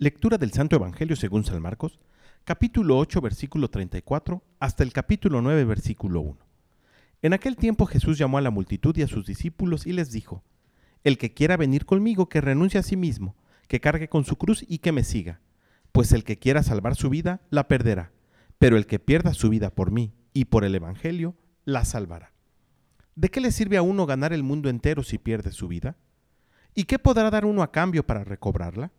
Lectura del Santo Evangelio según San Marcos, capítulo 8, versículo 34, hasta el capítulo 9, versículo 1. En aquel tiempo Jesús llamó a la multitud y a sus discípulos y les dijo, El que quiera venir conmigo, que renuncie a sí mismo, que cargue con su cruz y que me siga, pues el que quiera salvar su vida, la perderá, pero el que pierda su vida por mí y por el Evangelio, la salvará. ¿De qué le sirve a uno ganar el mundo entero si pierde su vida? ¿Y qué podrá dar uno a cambio para recobrarla?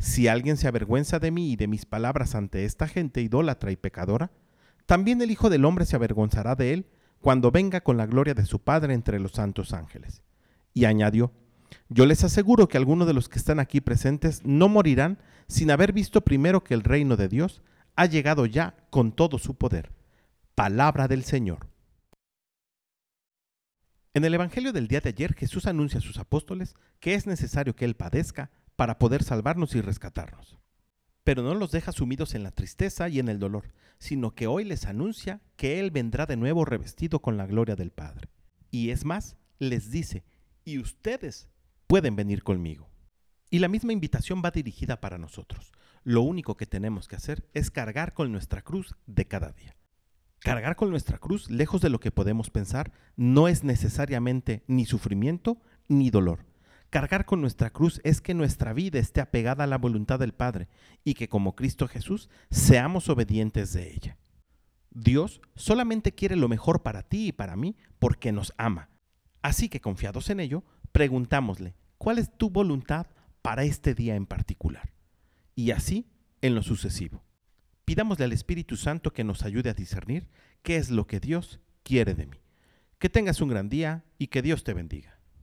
Si alguien se avergüenza de mí y de mis palabras ante esta gente idólatra y pecadora, también el Hijo del Hombre se avergonzará de él cuando venga con la gloria de su Padre entre los santos ángeles. Y añadió, yo les aseguro que algunos de los que están aquí presentes no morirán sin haber visto primero que el reino de Dios ha llegado ya con todo su poder. Palabra del Señor. En el Evangelio del día de ayer Jesús anuncia a sus apóstoles que es necesario que Él padezca para poder salvarnos y rescatarnos. Pero no los deja sumidos en la tristeza y en el dolor, sino que hoy les anuncia que Él vendrá de nuevo revestido con la gloria del Padre. Y es más, les dice, y ustedes pueden venir conmigo. Y la misma invitación va dirigida para nosotros. Lo único que tenemos que hacer es cargar con nuestra cruz de cada día. Cargar con nuestra cruz, lejos de lo que podemos pensar, no es necesariamente ni sufrimiento ni dolor Cargar con nuestra cruz es que nuestra vida esté apegada a la voluntad del Padre y que como Cristo Jesús seamos obedientes de ella. Dios solamente quiere lo mejor para ti y para mí porque nos ama. Así que confiados en ello, preguntámosle, ¿cuál es tu voluntad para este día en particular? Y así en lo sucesivo. Pidámosle al Espíritu Santo que nos ayude a discernir qué es lo que Dios quiere de mí. Que tengas un gran día y que Dios te bendiga.